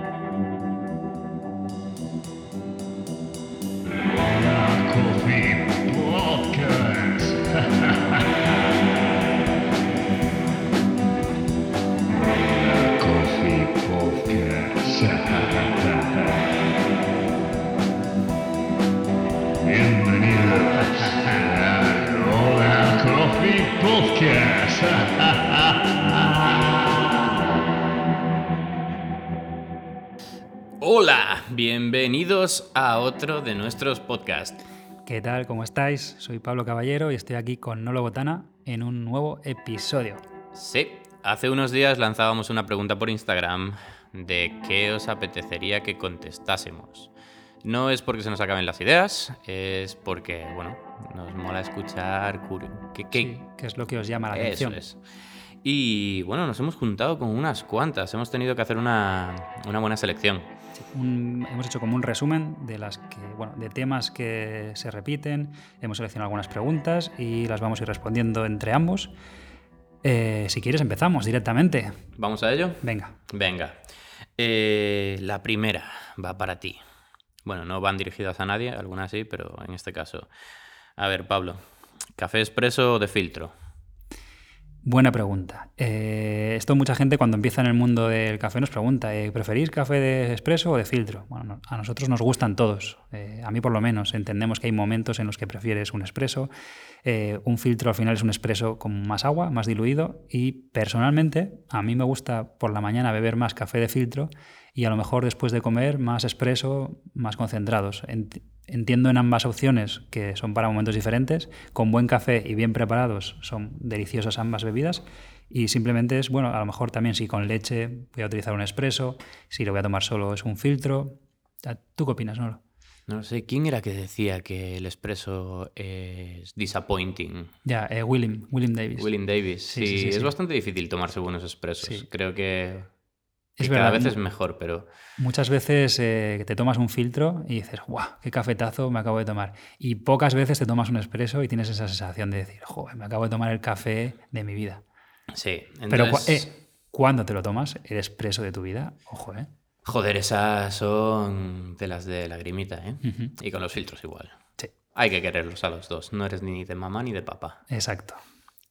Coffee bienvenidos a otro de nuestros podcasts. ¿Qué tal? ¿Cómo estáis? Soy Pablo Caballero y estoy aquí con Nolo Botana en un nuevo episodio. Sí, hace unos días lanzábamos una pregunta por Instagram de qué os apetecería que contestásemos. No es porque se nos acaben las ideas, es porque, bueno, nos mola escuchar qué, qué- Sí, que es lo que os llama la Eso atención. es. Y bueno, nos hemos juntado con unas cuantas, hemos tenido que hacer una, una buena selección. Un- hemos hecho como un resumen de las que, bueno, de temas que se repiten. Hemos seleccionado algunas preguntas y las vamos a ir respondiendo entre ambos. Eh, si quieres empezamos directamente. ¿Vamos a ello? Venga. Venga, Eh, la primera va para ti. Bueno, no van dirigidas a nadie, algunas sí, pero en este caso. A ver, Pablo, ¿café expreso o de filtro? Buena pregunta. Eh, esto mucha gente cuando empieza en el mundo del café nos pregunta, eh, ¿preferís café de expreso o de filtro? Bueno, no- a nosotros nos gustan todos. Eh, a mí por lo menos. Entendemos que hay momentos en los que prefieres un expreso. Eh, un filtro al final es un expreso con más agua, más diluido. Y personalmente a mí me gusta por la mañana beber más café de filtro y a lo mejor después de comer más expreso, más concentrados. Ent- Entiendo en ambas opciones que son para momentos diferentes. Con buen café y bien preparados son deliciosas ambas bebidas. Y simplemente es, bueno, a lo mejor también si con leche voy a utilizar un expreso, si lo voy a tomar solo es un filtro. ¿Tú qué opinas, Nolo? No sé, ¿quién era que decía que el expreso es disappointing? Ya, eh, William, William Davis. William Davis. Sí, Sí, sí, sí, es bastante difícil tomarse buenos expresos. Creo que, Es que cada verdad, vez es mejor, pero Muchas veces eh, te tomas un filtro y dices, ¡guau! ¡Qué cafetazo me acabo de tomar! Y pocas veces te tomas un expreso y tienes esa sensación de decir, ¡joder! Me acabo de tomar el café de mi vida. sí. Pero, cua- entonces- eh, ¿cuándo te lo tomas? ¿El expreso de tu vida? Ojo, ¿eh? Joder, esas son de las de lagrimita, ¿eh? Y con los filtros igual. Sí. Hay que quererlos a los dos. No eres ni de mamá ni de papá. Exacto.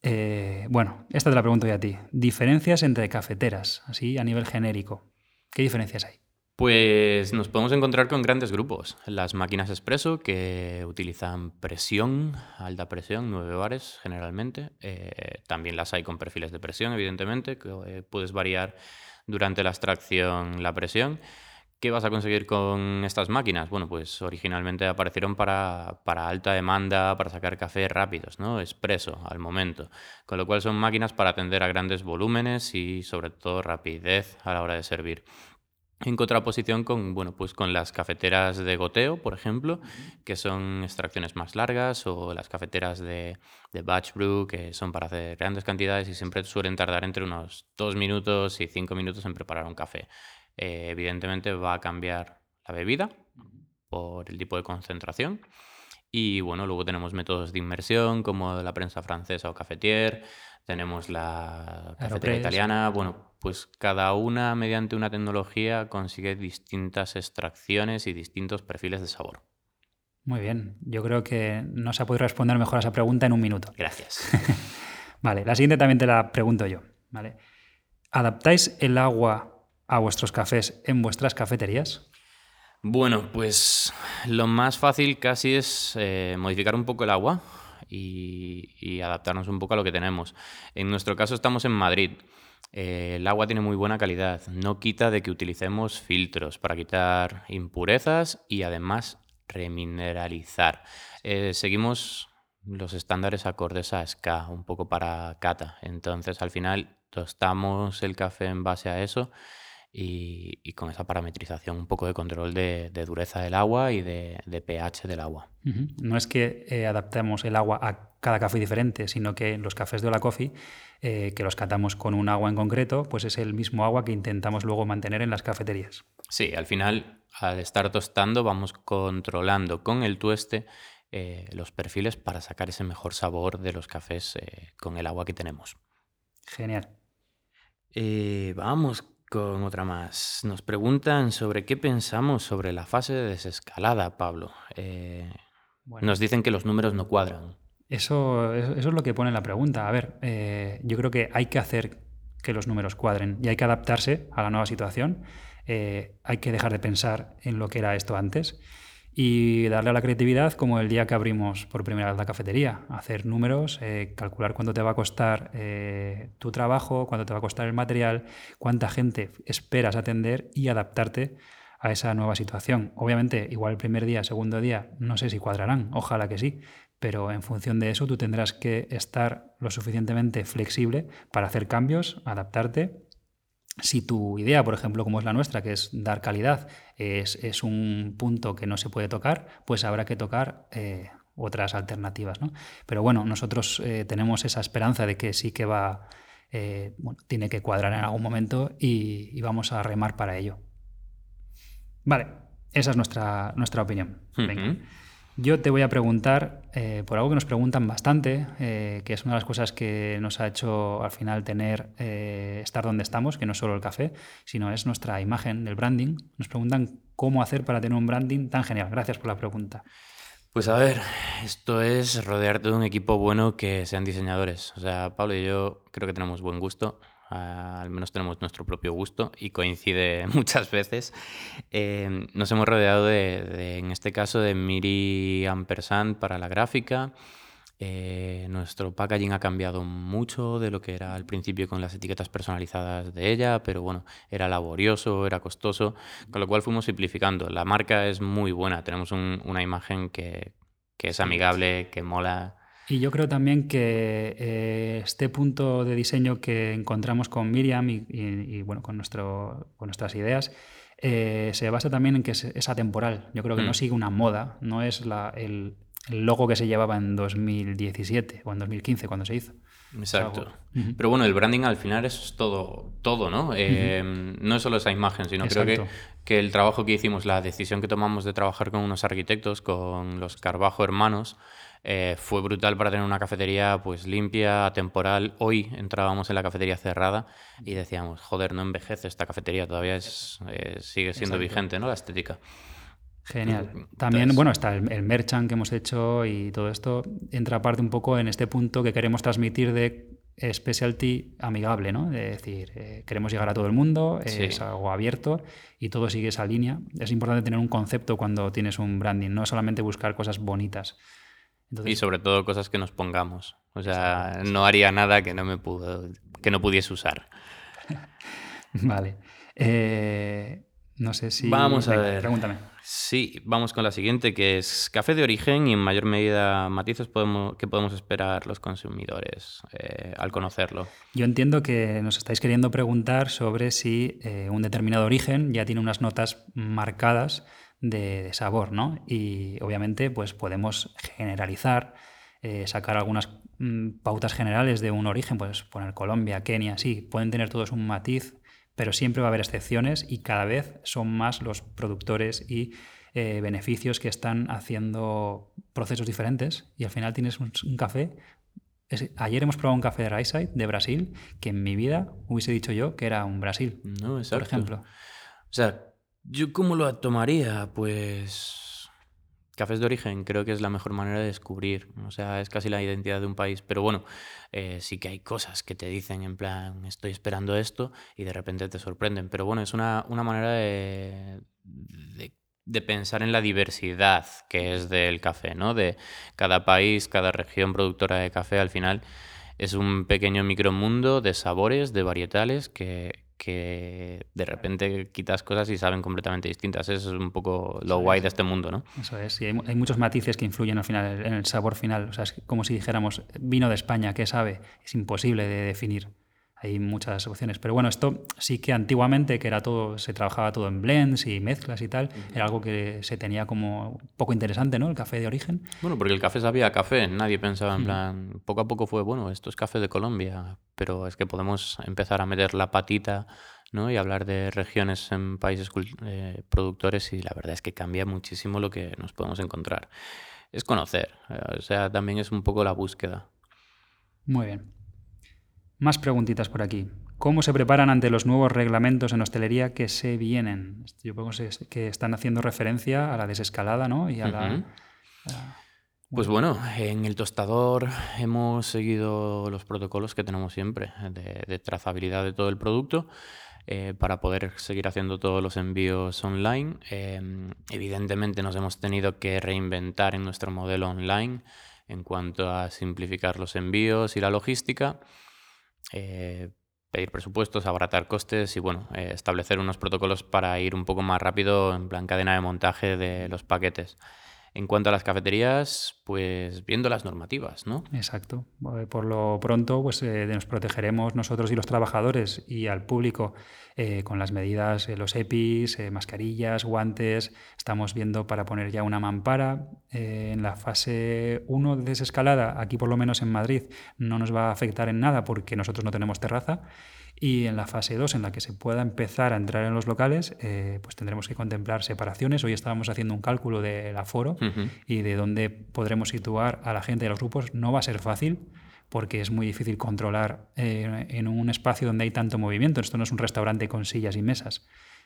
Eh, bueno, esta te la pregunto yo a ti. Diferencias entre cafeteras, así a nivel genérico. ¿Qué diferencias hay? Pues nos podemos encontrar con grandes grupos. Las máquinas expreso que utilizan presión, alta presión, 9 bares generalmente. Eh, también las hay con perfiles de presión, evidentemente, que eh, puedes variar durante la extracción la presión. ¿Qué vas a conseguir con estas máquinas? Bueno, pues originalmente aparecieron para, para alta demanda, para sacar café rápidos, ¿no? Expreso al momento. Con lo cual son máquinas para atender a grandes volúmenes y sobre todo rapidez a la hora de servir. En contraposición con, bueno, pues con las cafeteras de goteo, por ejemplo, que son extracciones más largas, o las cafeteras de, de batch brew, que son para hacer grandes cantidades y siempre suelen tardar entre unos dos minutos y cinco minutos en preparar un café. Eh, evidentemente va a cambiar la bebida por el tipo de concentración. Y bueno, luego tenemos métodos de inmersión como la prensa francesa o cafetier, tenemos la cafetera Aeropress. italiana. Bueno, pues cada una mediante una tecnología consigue distintas extracciones y distintos perfiles de sabor. Muy bien. Yo creo que no se ha podido responder mejor a esa pregunta en un minuto. Gracias. Vale, la siguiente también te la pregunto yo. ¿vale? ¿Adaptáis el agua a vuestros cafés en vuestras cafeterías? Bueno, pues lo más fácil casi es eh, modificar un poco el agua y, adaptarnos un poco a lo que tenemos. En nuestro caso estamos en Madrid. Eh, el agua tiene muy buena calidad. No quita de que utilicemos filtros para quitar impurezas y además remineralizar. Eh, seguimos los estándares acordes a SCA, un poco para cata. Entonces al final tostamos el café en base a eso y, y con esa parametrización, un poco de control de, de dureza del agua y de, de pH del agua. No es que eh, adaptemos el agua a cada café diferente, sino que los cafés de Hola Coffee, eh, que los catamos con un agua en concreto, pues es el mismo agua que intentamos luego mantener en las cafeterías. Sí, al final, al estar tostando, vamos controlando con el tueste eh, los perfiles para sacar ese mejor sabor de los cafés eh, con el agua que tenemos. Genial. Eh, vamos con otra más. Nos preguntan sobre qué pensamos sobre la fase de desescalada, Pablo. Eh, Bueno. Nos dicen que los números no cuadran. Eso, eso eso es lo que pone la pregunta. A ver, eh, yo creo que hay que hacer que los números cuadren y hay que adaptarse a la nueva situación. Eh, hay que dejar de pensar en lo que era esto antes y darle a la creatividad como el día que abrimos por primera vez la cafetería. Hacer números, eh, calcular cuánto te va a costar eh, tu trabajo, cuánto te va a costar el material, cuánta gente esperas atender y adaptarte a esa nueva situación. Obviamente, igual el primer día, segundo día, no sé si cuadrarán, ojalá que sí, pero en función de eso tú tendrás que estar lo suficientemente flexible para hacer cambios, adaptarte. Si tu idea, por ejemplo, como es la nuestra, que es dar calidad, es, un punto que no se puede tocar, pues habrá que tocar eh, otras alternativas. ¿no? Pero bueno, nosotros eh, tenemos esa esperanza de que sí que va, eh, bueno, tiene que cuadrar en algún momento y, vamos a remar para ello. Vale, esa es nuestra, nuestra opinión. Yo te voy a preguntar eh, por algo que nos preguntan bastante, eh, que es una de las cosas que nos ha hecho al final tener eh, estar donde estamos, que no es solo el café, sino es nuestra imagen del branding. Nos preguntan cómo hacer para tener un branding tan genial. Gracias por la pregunta. Pues a ver, esto es rodearte de un equipo bueno que sean diseñadores. O sea, Pablo y yo creo que tenemos buen gusto, al menos tenemos nuestro propio gusto y coincide muchas veces. Eh, nos hemos rodeado de, de, en este caso, de Miri Ampersand para la gráfica. Eh, nuestro packaging ha cambiado mucho de lo que era al principio con las etiquetas personalizadas de ella, pero bueno, era laborioso, era costoso, con lo cual fuimos simplificando. La marca es muy buena, tenemos un- una imagen que, que es amigable, que mola. Y yo creo también que eh, este punto de diseño que encontramos con Miriam y, y- y, bueno, con, nuestro, con nuestras ideas eh, se basa también en que es, es atemporal. Yo creo que no Mm. sigue una moda, no es la- el, el logo que se llevaba en 2017 o en 2015 cuando se hizo. Exacto. Pero bueno, el branding al final es todo, todo ¿no? Eh, No es solo esa imagen, sino creo que, que el trabajo que hicimos, la decisión que tomamos de trabajar con unos arquitectos, con los Carbajo Hermanos, eh, fue brutal para tener una cafetería pues limpia, atemporal. Hoy entrábamos en la cafetería cerrada y decíamos, joder, no envejece esta cafetería, todavía es, eh, sigue siendo Exacto. vigente, ¿no? La estética. Genial. Mm, También, entonces- bueno, está el, el merchant que hemos hecho y todo esto entra aparte un poco en este punto que queremos transmitir de specialty amigable, ¿no? De decir, eh, queremos llegar a todo el mundo, Sí. es algo abierto y todo sigue esa línea. Es importante tener un concepto cuando tienes un branding, no solamente buscar cosas bonitas. Entonces, Y sobre todo cosas que nos pongamos. O sea, no haría nada que no me pudo, que no pudiese usar. vale. Eh, no sé si... Vamos a ver. Pregúntame. Sí, vamos con la siguiente, que es café de origen y en mayor medida matices podemos, que podemos esperar los consumidores eh, al conocerlo. Yo entiendo que nos estáis queriendo preguntar sobre si eh, un determinado origen ya tiene unas notas marcadas de, de sabor, ¿no? Y obviamente, pues podemos generalizar, eh, sacar algunas mm, pautas generales de un origen, pues poner Colombia, Kenia, sí, pueden tener todos un matiz, pero siempre va a haber excepciones y cada vez son más los productores y eh, beneficios que están haciendo procesos diferentes y al final tienes un, un café es- ayer hemos probado un café de Ryside de Brasil que en mi vida hubiese dicho yo que era un Brasil, No, por ejemplo. O sea, ¿yo cómo lo tomaría? Pues cafés de origen creo que es la mejor manera de descubrir. O sea, es casi la identidad de un país. Pero bueno, eh, sí que hay cosas que te dicen en plan, estoy esperando esto y de repente te sorprenden. Pero bueno, es una, una manera de, de, de pensar en la diversidad que es del café, ¿no? De cada país, cada región productora de café al final es un pequeño micromundo de sabores, de varietales que, que de repente quitas cosas y saben completamente distintas. Eso es un poco lo Eso guay es. de este mundo, ¿no? Eso es, y hay, hay muchos matices que influyen al final en el sabor final. O sea, es como si dijéramos vino de España, ¿qué sabe? Es imposible de definir. Hay muchas opciones. Pero bueno, esto sí que antiguamente, que era todo, se trabajaba todo en blends y mezclas y tal, era algo que se tenía como poco interesante, ¿no? El café de origen. Bueno, porque el café sabía a café, nadie pensaba en plan, poco a poco fue, bueno, esto es café de Colombia, pero es que podemos empezar a meter la patita, ¿no? Y hablar de regiones en países eh, productores y la verdad es que cambia muchísimo lo que nos podemos encontrar. Es conocer, eh, o sea, también es un poco la búsqueda. Muy bien. Más preguntitas por aquí. ¿Cómo se preparan ante los nuevos reglamentos en hostelería que se vienen? Yo creo que están haciendo referencia a la desescalada, ¿no? Y a la. Pues bueno, en el tostador hemos seguido los protocolos que tenemos siempre de, de trazabilidad de todo el producto eh, para poder seguir haciendo todos los envíos online. Eh, evidentemente nos hemos tenido que reinventar en nuestro modelo online en cuanto a simplificar los envíos y la logística, eh, pedir presupuestos, abaratar costes y bueno, eh, establecer unos protocolos para ir un poco más rápido en plan cadena de montaje de los paquetes. En cuanto a las cafeterías, pues viendo las normativas, ¿no? Exacto. Eh, Por lo pronto, pues eh, nos protegeremos nosotros y los trabajadores y al público eh, con las medidas, los EPIs, mascarillas, guantes. Estamos viendo para poner ya una mampara. En la fase 1 de desescalada, aquí por lo menos en Madrid, no nos va a afectar en nada porque nosotros no tenemos terraza. Y en la fase 2, en la que se pueda empezar a entrar en los locales, eh, pues tendremos que contemplar separaciones. Hoy estábamos haciendo un cálculo del aforo Ujú. y de dónde podremos situar a la gente de los grupos. No va a ser fácil porque es muy difícil controlar eh, en un espacio donde hay tanto movimiento. Esto no es un restaurante con sillas y mesas.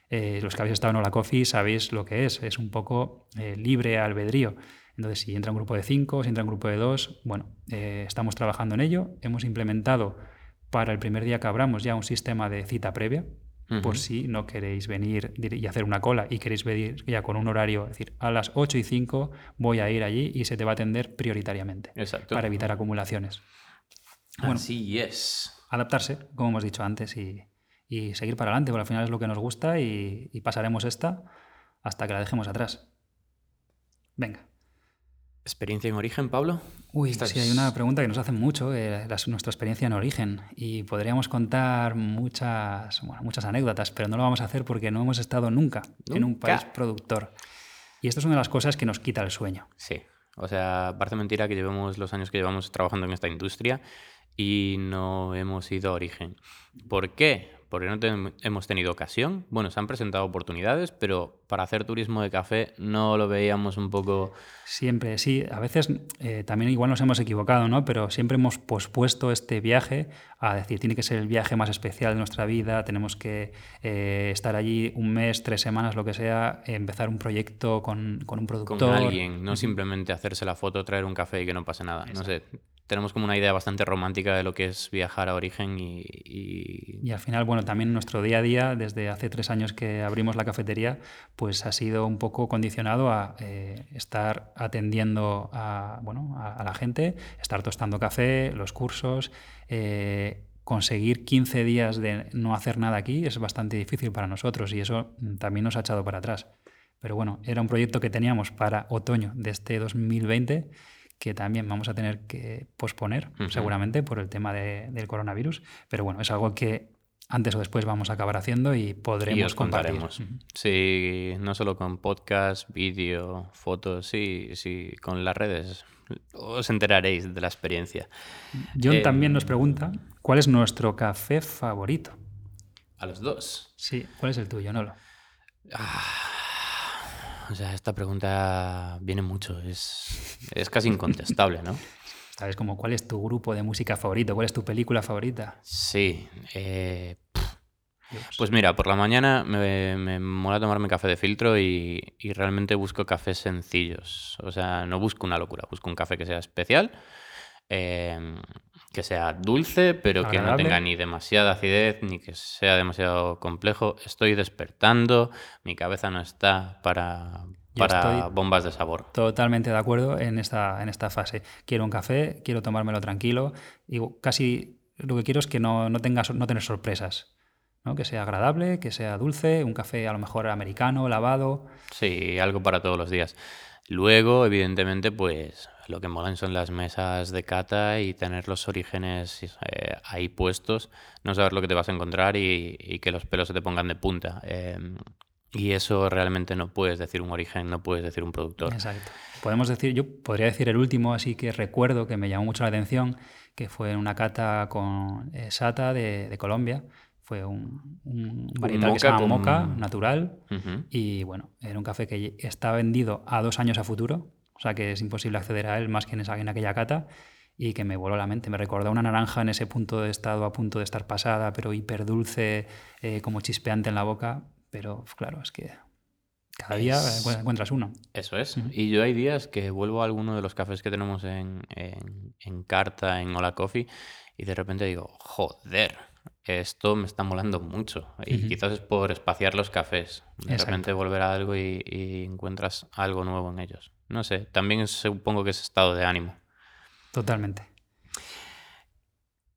Eh, los que habéis estado en Hola Coffee sabéis lo que es. Es un poco eh, libre albedrío. Entonces, si entra un grupo de cinco, si entra un grupo de dos, bueno, eh, estamos trabajando en ello. Hemos implementado para el primer día que abramos ya un sistema de cita previa, por si no queréis venir y hacer una cola y queréis venir ya con un horario, es decir, a las 8 y 5 voy a ir allí y se te va a atender prioritariamente Exacto. para evitar acumulaciones. Bueno. Así es. Adaptarse, como hemos dicho antes, y, y seguir para adelante, porque al final es lo que nos gusta y, y pasaremos esta hasta que la dejemos atrás. Venga. ¿Experiencia en origen, Pablo? Uy, Esta sí, hay una pregunta que nos hacen mucho, eh, nuestra experiencia en origen, y podríamos contar muchas, bueno, muchas anécdotas, pero no lo vamos a hacer porque no hemos estado nunca, en un Nunca. país productor. Y esto es una de las cosas que nos quita el sueño. Sí. O sea, parece mentira que llevemos los años que llevamos trabajando en esta industria y no hemos ido a origen. ¿Por qué? Porque no hemos tenido ocasión. Bueno, se han presentado oportunidades, pero para hacer turismo de café no lo veíamos un poco... Siempre, sí. A veces eh, también igual nos hemos equivocado, ¿no? Pero siempre hemos pospuesto este viaje a decir, tiene que ser el viaje más especial de nuestra vida, tenemos que eh, estar allí un mes, tres semanas, lo que sea, empezar un proyecto con, con un con productor. alguien, no simplemente hacerse la foto, traer un café y que no pase nada. No sé, tenemos como una idea bastante romántica de lo que es viajar a origen y... y- Y al final, bueno, también nuestro día a día, desde hace tres años que abrimos la cafetería, pues ha sido un poco condicionado a eh, estar atendiendo a, bueno, a, a la gente, estar tostando café, los cursos. eh, conseguir 15 días de no hacer nada aquí es bastante difícil para nosotros y eso mm, también nos ha echado para atrás. Pero bueno, era un proyecto que teníamos para otoño de este 2020 que también vamos a tener que posponer, seguramente, por el tema de- del coronavirus. Pero bueno, es algo que antes o después vamos a acabar haciendo y podremos y os compartir. contaremos. Sí, no solo con podcast, vídeo, fotos, sí, sí, con las redes. Os enteraréis de la experiencia. John Eh, también nos pregunta, ¿cuál es nuestro café favorito? A los dos. Sí, ¿cuál es el tuyo, Nolo? Ah, o sea, esta pregunta viene mucho. Es, es casi incontestable, ¿no? ¿Sabes como cuál es tu grupo de música favorito? ¿Cuál es tu película favorita? Sí. eh. Pues mira, por la mañana me, me mola tomarme café de filtro y, y realmente busco cafés sencillos. O sea, no busco una locura, busco un café que sea especial, eh, que sea dulce, pero que no tenga ni demasiada acidez ni que sea demasiado complejo. Estoy despertando, mi cabeza no está para, para bombas de sabor. Totalmente de acuerdo en esta, en esta fase. Quiero un café, quiero tomármelo tranquilo y casi lo que quiero es que no, no, tenga, no tener sorpresas. ¿no? Que sea agradable, que sea dulce, un café a lo mejor americano, lavado. Sí, algo para todos los días. Luego, evidentemente, pues lo que molan son las mesas de cata y tener los orígenes eh, ahí puestos, no saber lo que te vas a encontrar y, y que los pelos se te pongan de punta. Eh, y eso realmente no puedes decir un origen, no puedes decir un productor. Exacto. Podemos decir, yo podría decir el último, así que recuerdo que me llamó mucho la atención, que fue en una cata con eh, Sata de, de Colombia. Fue un, un varietal que se moca llama con- Moca, natural. Ujú. Y bueno, era un café que está vendido a dos años a futuro, sea que es imposible acceder a él más que en, esa, en aquella cata. y que me voló la mente. Me recordó una naranja en ese punto de estado a punto de estar pasada, pero hiper dulce, eh, como chispeante en la boca. Pero claro, es que cada día Es- encuentras uno. Eso es. Y yo hay días que vuelvo a alguno de los cafés que tenemos en, en, en carta, en Hola Coffee, y de repente digo, joder, esto me está molando mucho. Y quizás es por espaciar los cafés. De Exacto. repente volver a algo y, y encuentras algo nuevo en ellos. No sé, también supongo que es estado de ánimo. Totalmente.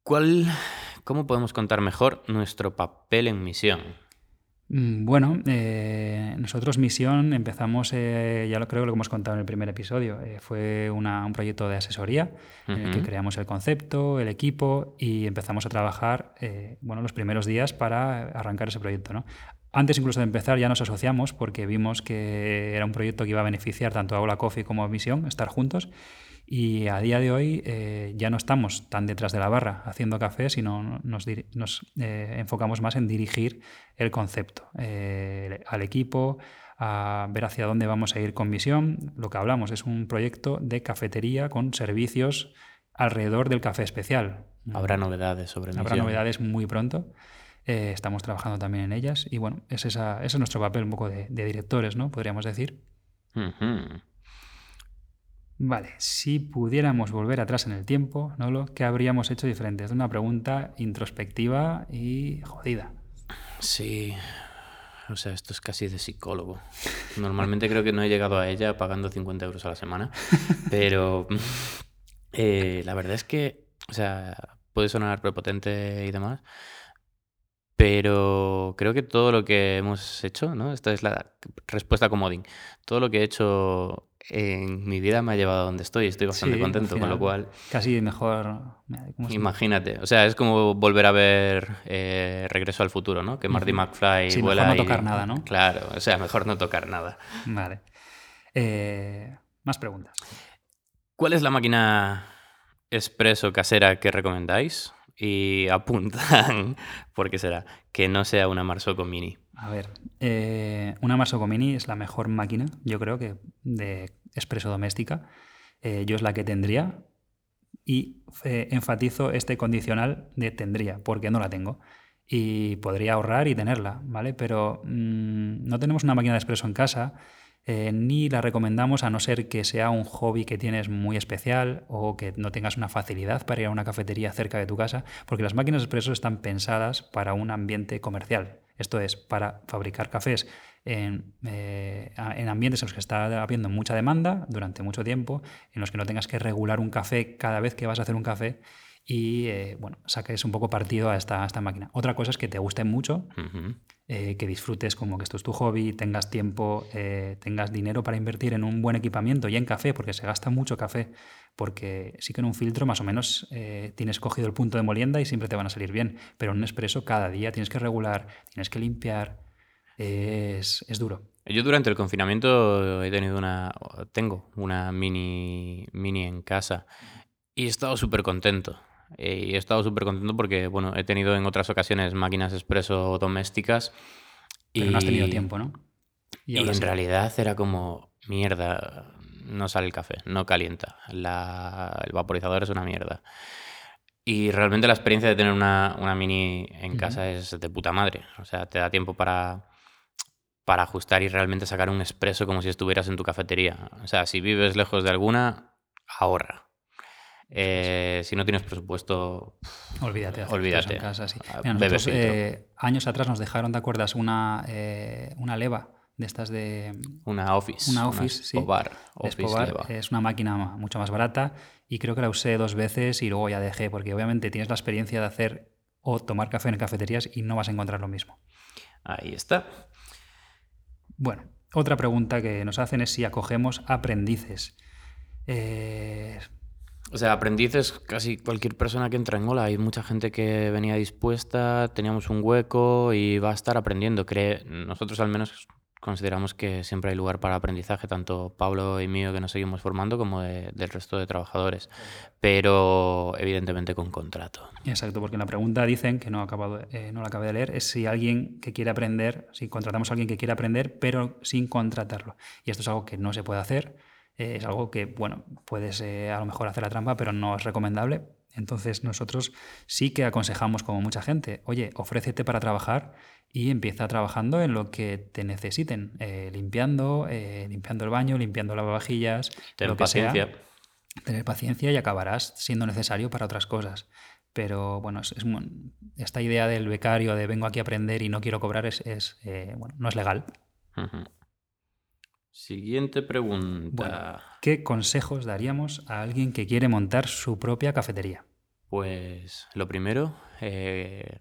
¿Cuál, ¿Cómo podemos contar mejor nuestro papel en misión? Mm, Bueno, eh, nosotros Misión empezamos, eh, ya lo creo que lo hemos contado en el primer episodio, eh, fue una- un proyecto de asesoría en el que creamos el concepto, el equipo y empezamos a trabajar eh, bueno, los primeros días para arrancar ese proyecto. ¿no? Antes incluso de empezar ya nos asociamos porque vimos que era un proyecto que iba a beneficiar tanto a Hola Coffee como a Misión, estar juntos. Y a día de hoy eh, ya no estamos tan detrás de la barra haciendo café, sino nos, eh, enfocamos más en dirigir el concepto eh, al equipo, a ver hacia dónde vamos a ir con Misión. Lo que hablamos es un proyecto de cafetería con servicios alrededor del café especial. Habrá novedades sobre Habrá misión. novedades muy pronto. Estamos trabajando también en ellas y bueno, es esa- ese es nuestro papel un poco de, de directores, ¿no? Podríamos decir. Ujú. Vale, si pudiéramos volver atrás en el tiempo, ¿no? ¿qué habríamos hecho diferente? Es una pregunta introspectiva y jodida. Sí, o sea, esto es casi de psicólogo. Normalmente creo que no he llegado a ella pagando 50 euros a la semana, pero eh, la verdad es que, o sea, puede sonar prepotente y demás, pero creo que todo lo que hemos hecho, ¿no? Esta es la respuesta comodín. Todo lo que he hecho en mi vida me ha llevado a donde estoy. Estoy bastante Sí, contento, con lo cual... Casi mejor... ¿cómo se- Imagínate, o sea, es como volver a ver eh, Regreso al Futuro, ¿no? Que Marty. McFly Sí, mejor vuela no y- tocar nada, ¿no? Claro, o sea, mejor no tocar nada. Vale. Eh, más preguntas. ¿Cuál es la máquina expreso casera que recomendáis? Y apuntan, ¿por qué será? Que no sea una Marsocco Mini. A ver, eh, una Marsocco Mini es la mejor máquina, yo creo que de expreso doméstica. Eh, yo es la que tendría y eh, enfatizo este condicional de tendría, porque no la tengo. Y podría ahorrar y tenerla, ¿vale? Pero mm, no tenemos una máquina de expreso en casa, ni la recomendamos a no ser que sea un hobby que tienes muy especial o que no tengas una facilidad para ir a una cafetería cerca de tu casa, porque las máquinas de expreso están pensadas para un ambiente comercial. Esto es, para fabricar cafés en, eh, en ambientes en los que está habiendo mucha demanda durante mucho tiempo, en los que no tengas que regular un café cada vez que vas a hacer un café y, eh, bueno, saques un poco partido a esta, a esta máquina. Otra cosa es que te guste mucho, eh, que disfrutes como que esto es tu hobby, tengas tiempo, eh, tengas dinero para invertir en un buen equipamiento y en café, porque se gasta mucho café, porque sí que en un filtro más o menos tienes cogido el punto de molienda y siempre te van a salir bien, pero en un expreso cada día tienes que regular, tienes que limpiar, es, es duro. Yo durante el confinamiento he tenido una, tengo una mini, mini en casa y he estado súper contento. Eh, Y he estado súper contento porque, bueno, he tenido en otras ocasiones máquinas expreso domésticas. Pero no has tenido y- tiempo, ¿no? Y, ahora en sí. realidad era como, mierda, no sale el café, no calienta. La- el vaporizador es una mierda. Y realmente la experiencia de tener una, una mini en Ujú. casa es de puta madre. O sea, te da tiempo para, para ajustar y realmente sacar un expreso como si estuvieras en tu cafetería. O sea, si vives lejos de alguna, ahorra. Eh, si no tienes presupuesto, Olvídate. Olvídate. En casa, sí. Ah, Mira, nosotros, eh, años atrás nos dejaron, ¿te acuerdas? Una, eh, una leva de estas de, una Office. Una Office, de Office Escobar. Leva. Es una máquina mucho más barata y creo que la usé dos veces y luego ya dejé, porque obviamente tienes la experiencia de hacer o tomar café en cafeterías y no vas a encontrar lo mismo. Ahí está. Bueno, otra pregunta que nos hacen es si acogemos aprendices. Eh, O sea, aprendices, casi cualquier persona que entra en Ola. Hay mucha gente que venía dispuesta, teníamos un hueco y va a estar aprendiendo. Cree, nosotros al menos consideramos que siempre hay lugar para aprendizaje, tanto Pablo y mío que nos seguimos formando como de- del resto de trabajadores, pero evidentemente con contrato. Exacto, porque la pregunta dicen, que no, he acabado, eh, no la acabé de leer, es si alguien que quiere aprender, si contratamos a alguien que quiere aprender, pero sin contratarlo. Y esto es algo que no se puede hacer. Eh, es algo que, bueno, puedes eh, a lo mejor hacer la trampa, pero no es recomendable. Entonces nosotros sí que aconsejamos como mucha gente, oye, ofrécete para trabajar y empieza trabajando en lo que te necesiten, eh, limpiando, limpiando el baño, limpiando lavavajillas, Ten lo que sea. paciencia. Tener paciencia y acabarás siendo necesario para otras cosas. Pero bueno, es, esta idea del becario de vengo aquí a aprender y no quiero cobrar es, es, eh, bueno, no es legal. Ujú. Siguiente pregunta. Bueno. ¿Qué consejos daríamos a alguien que quiere montar su propia cafetería? Pues lo primero, eh,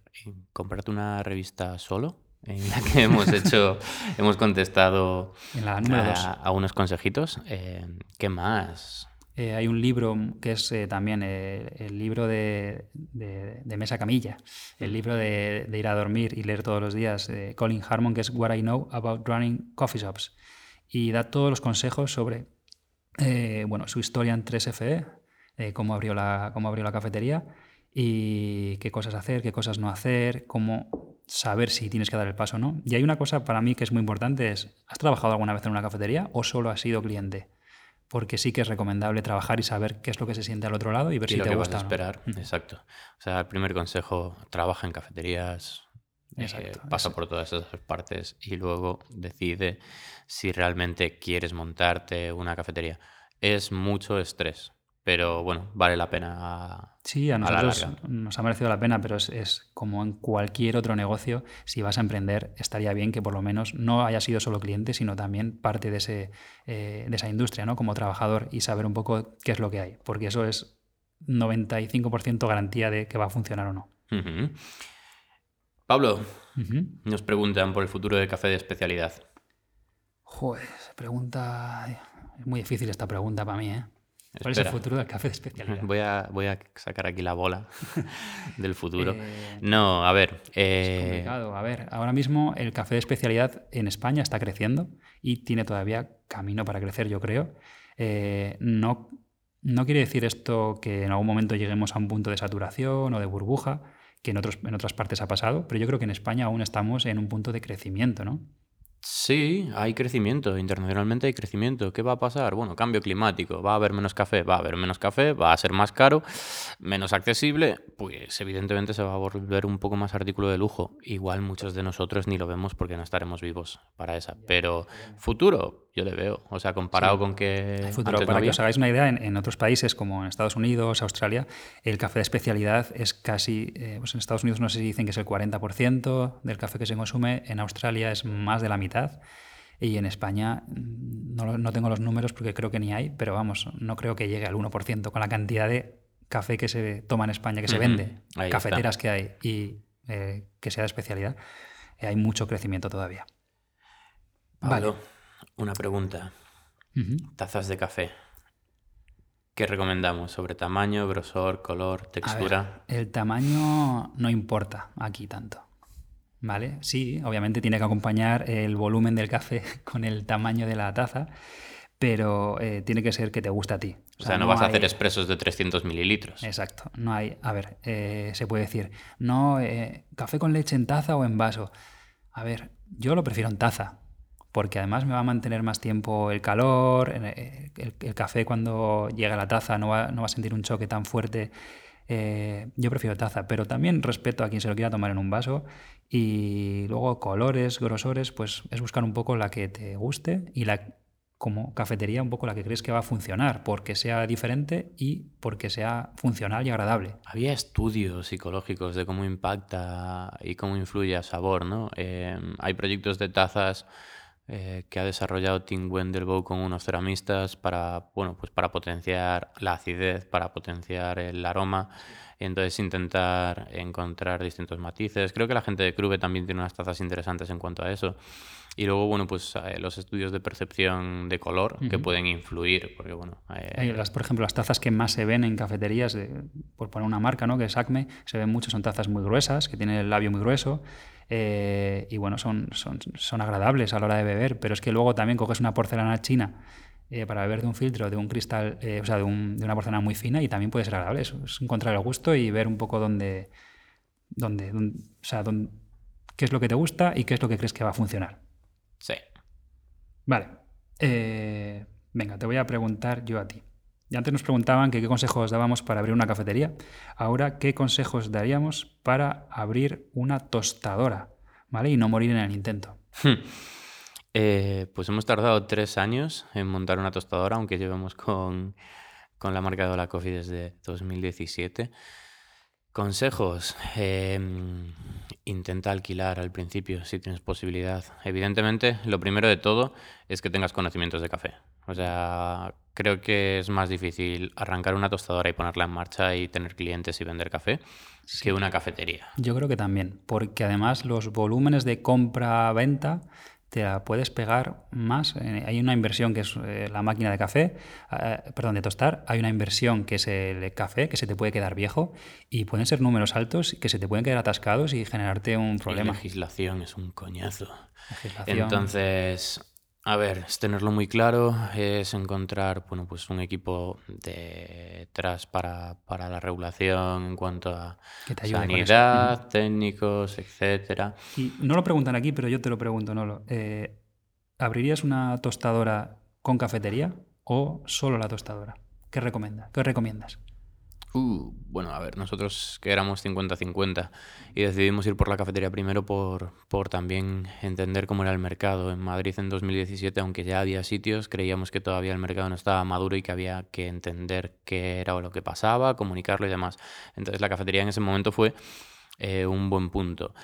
comprarte una revista solo, en la que hemos hecho, hemos contestado la a, unos consejitos. Eh, ¿Qué más? Eh, hay un libro que es eh, también eh, el libro de, de- de Mesa Camilla, el libro de, de ir a dormir y leer todos los días, de Colin Harmon, que es What I Know About Running Coffee Shops. Y da todos los consejos sobre eh, bueno, su historia en 3FE, eh, cómo, abrió la, cómo abrió la cafetería y qué cosas hacer, qué cosas no hacer, cómo saber si tienes que dar el paso o no. Y hay una cosa para mí que es muy importante, es, ¿has trabajado alguna vez en una cafetería o solo has sido cliente? Porque sí que es recomendable trabajar y saber qué es lo que se siente al otro lado y ver Y si lo te que vas gusta a no. esperar. Ujú. Exacto. O sea, el primer consejo, trabaja en cafeterías, eh, pasa por todas esas partes y luego decide si realmente quieres montarte una cafetería. Es mucho estrés, pero bueno, vale la pena. Sí, a la nosotros larga. nos ha merecido la pena, pero es, es como en cualquier otro negocio, si vas a emprender, estaría bien que por lo menos no haya sido solo cliente, sino también parte de, ese, eh, de esa industria, ¿no? Como trabajador y saber un poco qué es lo que hay, porque eso es 95% garantía de que va a funcionar o no. Pablo, nos preguntan por el futuro de café de especialidad. Joder, pregunta... Es muy difícil esta pregunta para mí, ¿eh? ¿Cuál es el futuro del café de especialidad? Voy a, voy a sacar aquí la bola del futuro. Eh, No, a ver. Es eh, complicado. A ver, ahora mismo el café de especialidad en España está creciendo y tiene todavía camino para crecer, yo creo. Eh, no, no quiere decir esto que en algún momento lleguemos a un punto de saturación o de burbuja, que en, otros, en otras partes ha pasado, pero yo creo que en España aún estamos en un punto de crecimiento, ¿no? Sí, hay crecimiento, internacionalmente hay crecimiento. ¿Qué va a pasar? Bueno, cambio climático, va a haber menos café, va a haber menos café, va a ser más caro, menos accesible, pues evidentemente se va a volver un poco más artículo de lujo. Igual muchos de nosotros ni lo vemos porque no estaremos vivos para esa. Pero futuro, yo le veo. O sea, comparado Sí. con que futuro, antes no para que os hagáis una idea, en, en otros países como en Estados Unidos, Australia, el café de especialidad es casi, eh, pues en Estados Unidos no sé si dicen que es el 40% del café que se consume, en Australia es más de la mitad y en España mm, no, no tengo los números porque creo que ni hay, pero vamos, no creo que llegue al 1% con la cantidad de café que se toma en España, que se vende, ahí está. cafeteras que hay y eh, que sea de especialidad, eh, hay mucho crecimiento todavía. Pablo, una pregunta. Tazas de café. ¿Qué recomendamos sobre tamaño, grosor, color, ver, textura? el tamaño no importa aquí tanto. ¿Vale? Sí, obviamente tiene que acompañar el volumen del café con el tamaño de la taza, pero eh, tiene que ser que te guste a ti. O sea, no, vas a hacer expresos de 300 mililitros. Exacto. No hay. A ver, eh, se puede decir, no, eh, café con leche en taza o en vaso. A ver, yo lo prefiero en taza, porque además me va a mantener más tiempo el calor, el, café cuando llega a la taza no va, no va a sentir un choque tan fuerte. Eh, yo prefiero taza, pero también respeto a quien se lo quiera tomar en un vaso. Y luego colores, grosores, pues es buscar un poco la que te guste y la como cafetería un poco la que crees que va a funcionar, porque sea diferente y porque sea funcional y agradable. Había estudios psicológicos de cómo impacta y cómo influye al sabor, ¿no? Eh, hay proyectos de tazas eh, que ha desarrollado Tim Wendelboe con unos ceramistas para, bueno, pues para potenciar la acidez, para potenciar el aroma. Entonces intentar encontrar distintos matices. Creo que la gente de Crube también tiene unas tazas interesantes en cuanto a eso. Y luego, bueno, pues eh, los estudios de percepción de color que pueden influir, porque bueno... eh, las, por ejemplo, las tazas que más se ven en cafeterías, por poner una marca, ¿no? que es Acme, se ven mucho, son tazas muy gruesas, que tienen el labio muy grueso, eh, y bueno, son, son, son agradables a la hora de beber, pero es que luego también coges una porcelana china eh, para beber de un filtro, de un cristal, eh, o sea, de, un- de una porcelana muy fina, y también puede ser agradable. Es, es encontrar el gusto y ver un poco dónde, dónde, dónde- o sea, dónde- qué es lo que te gusta y qué es lo que crees que va a funcionar. sí. Vale. Venga, te voy a preguntar yo a ti. Y antes nos preguntaban qué consejos dábamos para abrir una cafetería. Ahora, ¿qué consejos daríamos para abrir una tostadora? ¿Vale? Y no morir en el intento. Eh, pues hemos tardado tres años en montar una tostadora, aunque llevemos con, con la marca de Hola Coffee desde 2017. Consejos. Em, intenta alquilar al principio si tienes posibilidad. Evidentemente, lo primero de todo es que tengas conocimientos de café. O sea, creo que es más difícil arrancar una tostadora y ponerla en marcha y tener clientes y vender café que una cafetería. Yo creo que también, porque además los volúmenes de compra-venta te la puedes pegar más. Eh, hay una inversión que es eh, la máquina de café, eh, perdón, de tostar. Hay una inversión que es el café, que se te puede quedar viejo y pueden ser números altos que se te pueden quedar atascados y generarte un problema. La legislación es un coñazo. Entonces, a ver, es tenerlo muy claro, es encontrar bueno, pues un equipo detrás para, para la regulación en cuanto a sanidad, técnicos, etcétera. Y no lo preguntan aquí, pero yo te lo pregunto, Nolo. Eh, ¿Abrirías una tostadora con cafetería o solo la tostadora? ¿Qué recomiendas? ¿Qué recomiendas? Uh, bueno, a ver, nosotros que éramos 50-50 y decidimos ir por la cafetería primero por, por también entender cómo era el mercado. En Madrid en 2017, aunque ya había sitios, creíamos que todavía el mercado no estaba maduro y que había que entender qué era o lo que pasaba, comunicarlo y demás. Entonces la cafetería en ese momento fue eh, un buen punto.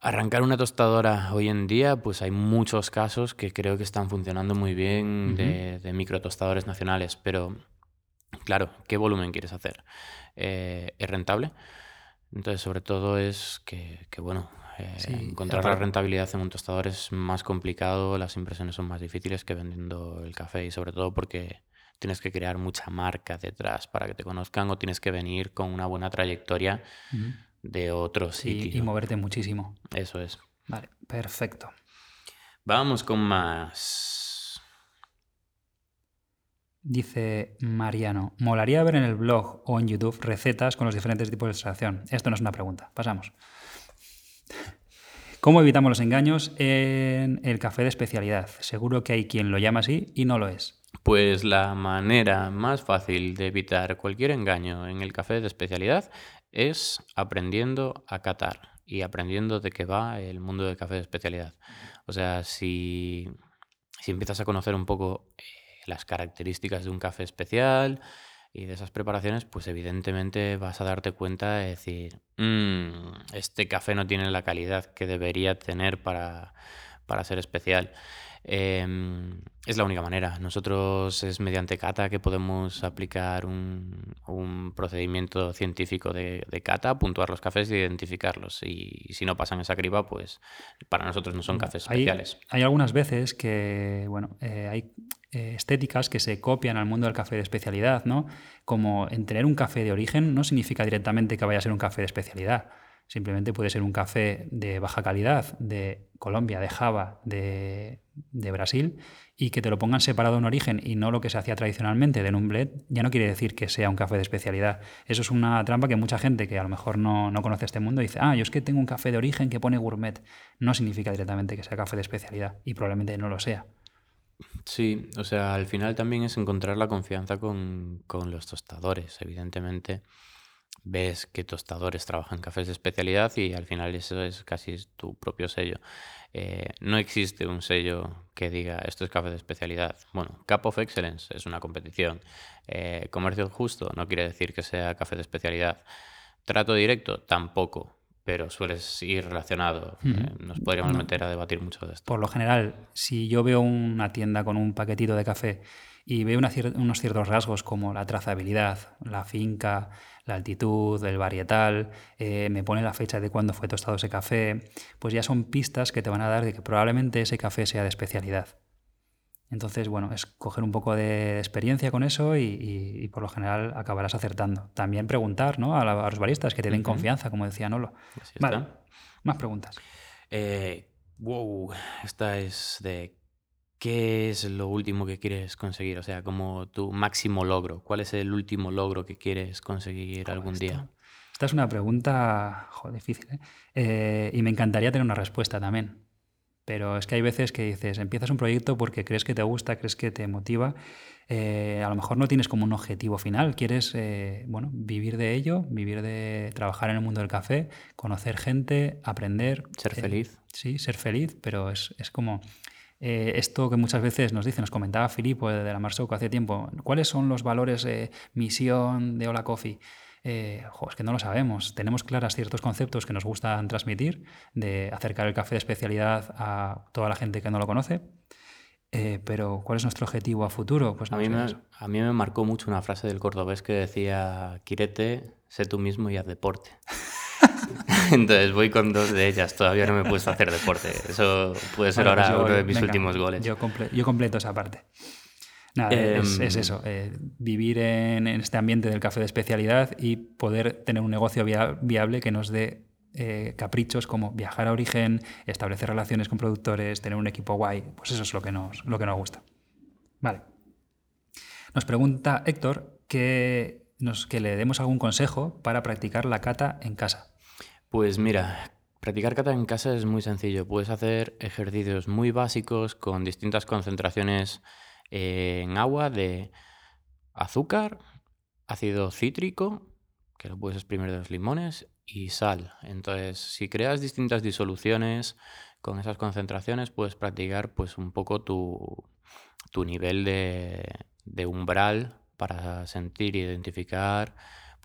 Arrancar una tostadora hoy en día, pues hay muchos casos que creo que están funcionando muy bien de, de microtostadores nacionales, pero Claro, ¿qué volumen quieres hacer? Eh, ¿Es rentable? Entonces, sobre todo es que, bueno, eh, encontrar la rentabilidad en un tostador es más complicado, las impresiones son más difíciles que vendiendo el café y sobre todo porque tienes que crear mucha marca detrás para que te conozcan o tienes que venir con una buena trayectoria de otros sí, Y moverte muchísimo. Eso es. Vale, perfecto. Vamos con más. Dice Mariano, molaría ver en el blog o en YouTube recetas con los diferentes tipos de extracción. Esto no es una pregunta, pasamos. ¿Cómo evitamos los engaños en el café de especialidad? Seguro que hay quien lo llama así y no lo es. Pues la manera más fácil de evitar cualquier engaño en el café de especialidad es aprendiendo a catar y aprendiendo de qué va el mundo del café de especialidad. O sea, si, si empiezas a conocer un poco las características de un café especial y de esas preparaciones, pues evidentemente vas a darte cuenta de decir, mm, este café no tiene la calidad que debería tener para, para ser especial. Em, es la única manera. Nosotros es mediante cata que podemos aplicar un, un procedimiento científico de, de, cata, puntuar los cafés e identificarlos. Y, si no pasan esa criba, pues para nosotros no son cafés especiales. Hay, algunas veces que, bueno, eh, hay eh, estéticas que se copian al mundo del café de especialidad, ¿no? Como en tener un café de origen no significa directamente que vaya a ser un café de especialidad. Simplemente puede ser un café de baja calidad, de Colombia, de Java, de, Brasil, y que te lo pongan separado en origen y no lo que se hacía tradicionalmente de un ya no quiere decir que sea un café de especialidad. Eso es una trampa que mucha gente que a lo mejor no, no conoce este mundo dice, ah, yo es que tengo un café de origen que pone gourmet. No significa directamente que sea café de especialidad y probablemente no lo sea. Sí, o sea, al final también es encontrar la confianza con, con los tostadores, evidentemente ves que tostadores trabajan cafés de especialidad y al final eso es casi tu propio sello. Eh, no existe un sello que diga esto es café de especialidad. Bueno, Cup of Excellence es una competición. Eh, comercio justo no quiere decir que sea café de especialidad. Trato directo tampoco, pero sueles ir relacionado. Eh, nos podríamos meter a debatir mucho de esto. Por lo general, si yo veo una tienda con un paquetito de café y veo unos ciertos rasgos como la trazabilidad, la finca, la altitud, el varietal, eh, me pone la fecha de cuándo fue tostado ese café, pues ya son pistas que te van a dar de que probablemente ese café sea de especialidad. Entonces, bueno, es coger un poco de experiencia con eso y, por lo general acabarás acertando. También preguntar ¿no? a, los baristas que te den confianza, como decía Nolo. Vale, más preguntas. Eh, wow, esta es de ¿Qué es lo último que quieres conseguir? O sea, como tu máximo logro. ¿Cuál es el último logro que quieres conseguir algún día? Esta es una pregunta difícil. ¿eh? ¿eh? y me encantaría tener una respuesta también. Pero es que hay veces que dices, empiezas un proyecto porque crees que te gusta, crees que te motiva. eh, a lo mejor no tienes como un objetivo final, quieres eh, bueno, vivir de ello, vivir de trabajar en el mundo del café, conocer gente, aprender. Ser feliz. Sí, ser feliz, pero es, es como eh, esto que muchas veces nos dice, nos comentaba Filipo de la Marsoco hace tiempo, ¿cuáles son los valores, eh, misión de Hola Coffee? Eh, jo, es que no lo sabemos. Tenemos claras ciertos conceptos que nos gustan transmitir, de acercar el café de especialidad a toda la gente que no lo conoce. Eh, pero, ¿cuál es nuestro objetivo a futuro? Pues A mí, me, a mí me marcó mucho una frase del cordobés que decía, quírete, sé tú mismo y haz deporte. Entonces voy con dos de ellas, todavía no me he puesto a hacer deporte. Eso puede ser Bueno, pues ahora yo- uno de mis venga, últimos goles. Yo, comple- yo completo esa parte. Nada, es, Em, es eso, eh, vivir en, en este ambiente del café de especialidad y poder tener un negocio via- viable que nos dé eh, caprichos como viajar a origen, establecer relaciones con productores, tener un equipo guay. Pues eso es lo que nos, lo que nos gusta. Vale. Nos pregunta Héctor que, nos, que le demos algún consejo para practicar la cata en casa. Pues mira, practicar kata en casa es muy sencillo. Puedes hacer ejercicios muy básicos con distintas concentraciones eh, en agua de azúcar, ácido cítrico, que lo puedes exprimir de los limones, y sal. Entonces, si creas distintas disoluciones con esas concentraciones, puedes practicar pues un poco tu, tu nivel de, de umbral para sentir identificar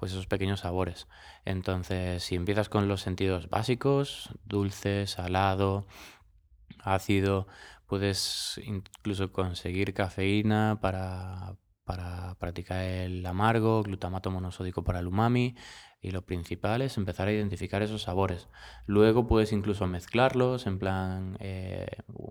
pues esos pequeños sabores. Entonces, si empiezas con los sentidos básicos, dulce, salado, ácido, puedes incluso conseguir cafeína para, para practicar el amargo, glutamato monosódico para el umami. Y lo principal es empezar a identificar esos sabores. Luego puedes incluso mezclarlos en plan eh,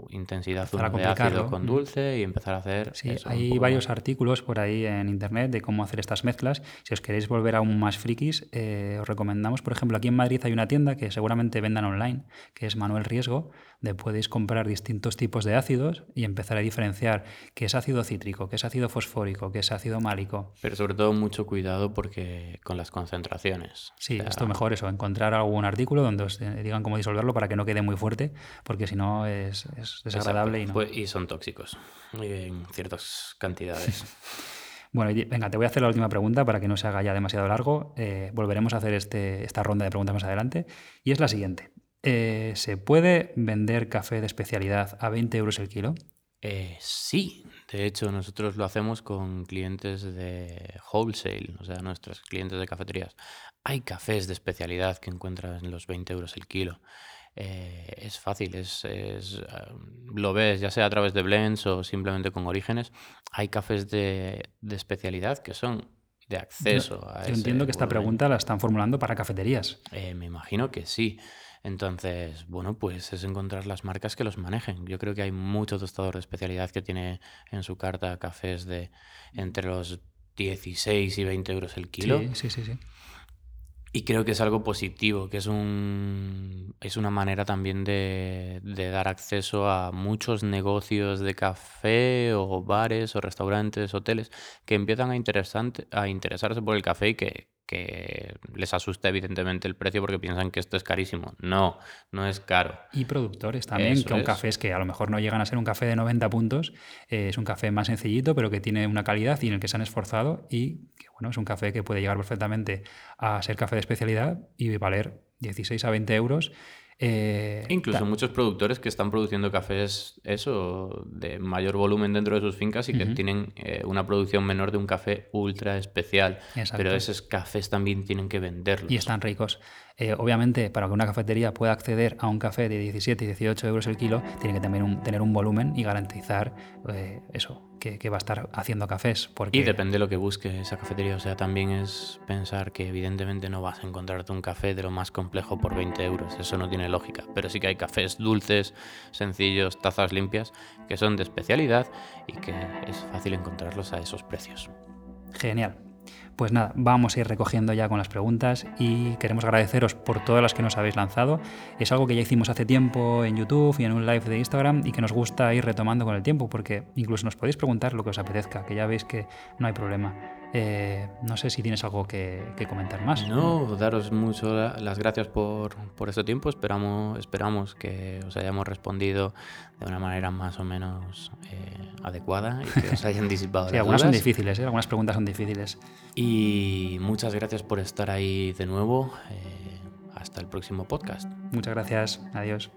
intensidad de ácido con Mm. dulce y empezar a hacer. Sí, eso, hay varios más. artículos por ahí en internet de cómo hacer estas mezclas. Si os queréis volver aún más frikis, eh, os recomendamos, por ejemplo, aquí en Madrid hay una tienda que seguramente vendan online, que es Manuel Riesgo, donde podéis comprar distintos tipos de ácidos y empezar a diferenciar qué es ácido cítrico, qué es ácido fosfórico, qué es ácido málico. Pero sobre todo mucho cuidado porque con las concentraciones. Sí, O sea, esto mejor eso, encontrar algún artículo donde os eh, digan cómo disolverlo para que no quede muy fuerte, porque si no es, es desagradable y no. Pues- y son tóxicos en ciertas cantidades. Bueno, venga, te voy a hacer la última pregunta para que no se haga ya demasiado largo. Eh, volveremos a hacer este, esta ronda de preguntas más adelante. Y es la siguiente. Eh, ¿Se puede vender café de especialidad a 20 euros el kilo? Eh, sí, de hecho nosotros lo hacemos con clientes de wholesale, o sea, nuestros clientes de cafeterías. Hay cafés de especialidad que encuentras en los 20 euros el kilo. Eh, es fácil, es, es, eh, lo ves ya sea a través de blends o simplemente con orígenes. Hay cafés de, de especialidad que son de acceso a Yo ese entiendo que esta pregunta la están formulando para cafeterías. Eh, me imagino que sí. Entonces, bueno, pues es encontrar las marcas que los manejen. Yo creo que hay mucho tostador de especialidad que tiene en su carta cafés de entre los 16 y 20 euros el kilo. Sí, sí, sí. sí. Y creo que es algo positivo, que es, un, es una manera también de, de dar acceso a muchos negocios de café o bares o restaurantes, hoteles, que empiezan a, interesante, a interesarse por el café y que, que les asusta evidentemente el precio porque piensan que esto es carísimo. No, no es caro. Y productores también, Eso que un es. cafés que a lo mejor no llegan a ser un café de 90 puntos, eh, es un café más sencillito, pero que tiene una calidad y en el que se han esforzado y que bueno, es un café que puede llegar perfectamente a ser café de especialidad y valer 16 a 20 euros. Eh, Incluso muchos productores que están produciendo cafés, eso, de mayor volumen dentro de sus fincas y que tienen eh, una producción menor de un café ultra especial. Exacto. Pero esos cafés también tienen que venderlos. y están ricos. Eh, obviamente, para que una cafetería pueda acceder a un café de 17 y 18 euros el kilo, tiene que también un- tener un volumen y garantizar eh, eso, que, que va a estar haciendo cafés. Porque Y depende de lo que busque esa cafetería. O sea, también es pensar que evidentemente no vas a encontrarte un café de lo más complejo por 20 euros. Eso no tiene lógica. Pero sí que hay cafés dulces, sencillos, tazas limpias, que son de especialidad y que es fácil encontrarlos a esos precios. Genial. Pues nada, vamos a ir recogiendo ya con las preguntas y queremos agradeceros por todas las que nos habéis lanzado. Es algo que ya hicimos hace tiempo en YouTube y en un live de Instagram y que nos gusta ir retomando con el tiempo porque incluso nos podéis preguntar lo que os apetezca, que ya veis que no hay problema. Eh, no sé si tienes algo que, comentar más. No, daros mucho las gracias por, por este tiempo. Esperamos, esperamos que os hayamos respondido de una manera más o menos eh, adecuada y que os hayan disipado sí, algunas son difíciles, ¿eh? algunas preguntas son difíciles. Y muchas gracias por estar ahí de nuevo. hasta el próximo podcast. Muchas gracias. Adiós.